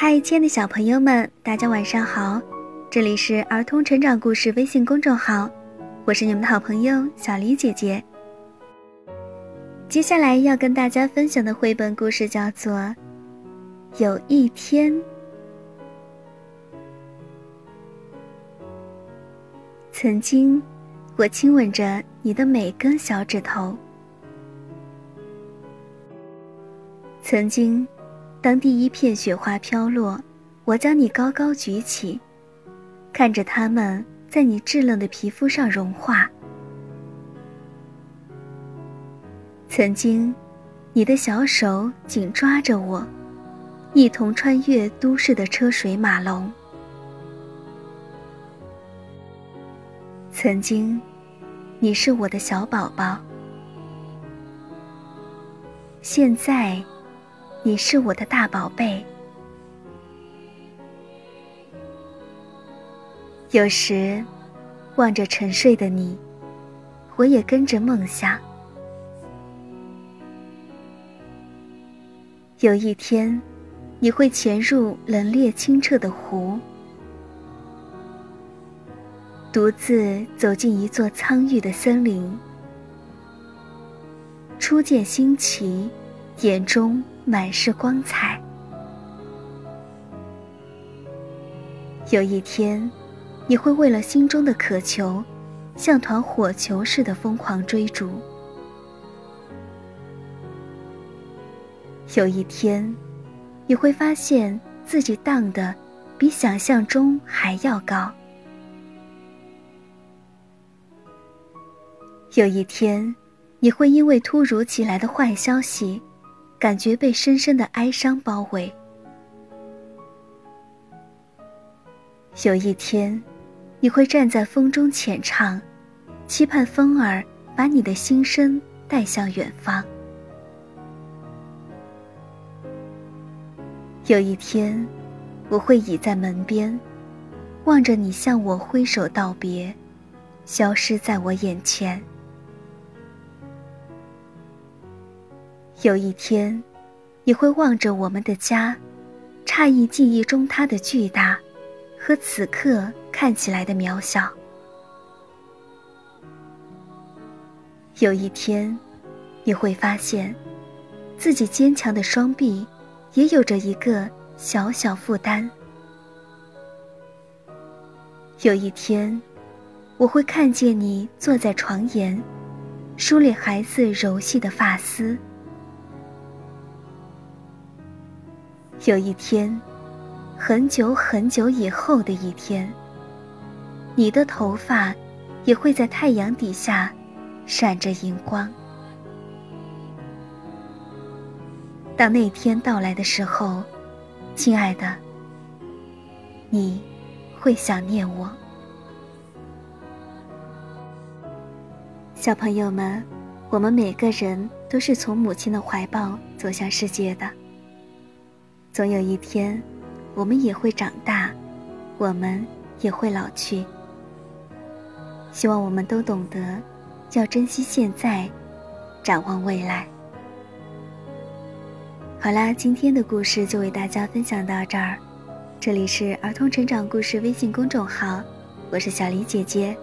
嗨，亲爱的小朋友们，大家晚上好！这里是儿童成长故事微信公众号，我是你们的好朋友小黎姐姐。接下来要跟大家分享的绘本故事叫做《有一天》。曾经，我亲吻着你的每根小指头。曾经，当第一片雪花飘落，我将你高高举起，看着它们在你稚嫩的皮肤上融化。曾经，你的小手紧抓着我，一同穿越都市的车水马龙。曾经，你是我的小宝宝。现在，你是我的大宝贝。有时，望着沉睡的你，我也跟着梦想。有一天，你会潜入冷冽清澈的湖。独自走进一座苍郁的森林，初见新奇，眼中满是光彩。有一天，你会为了心中的渴求，像团火球似的疯狂追逐。有一天，你会发现自己荡的比想象中还要高。有一天，你会因为突如其来的坏消息，感觉被深深的哀伤包围。有一天，你会站在风中浅唱，期盼风儿把你的心声带向远方。有一天，我会倚在门边，望着你向我挥手道别，消失在我眼前。有一天，你会望着我们的家，诧异记忆中它的巨大，和此刻看起来的渺小。有一天，你会发现，自己坚强的双臂，也有着一个小小负担。有一天，我会看见你坐在床沿，梳理孩子柔细的发丝。有一天，很久很久以后的一天，你的头发也会在太阳底下闪着荧光。当那天到来的时候，亲爱的，你会想念我。小朋友们，我们每个人都是从母亲的怀抱走向世界的。总有一天，我们也会长大，我们也会老去。希望我们都懂得，要珍惜现在，展望未来。好啦，今天的故事就为大家分享到这儿。这里是儿童成长故事微信公众号，我是小黎姐姐，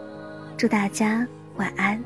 祝大家晚安。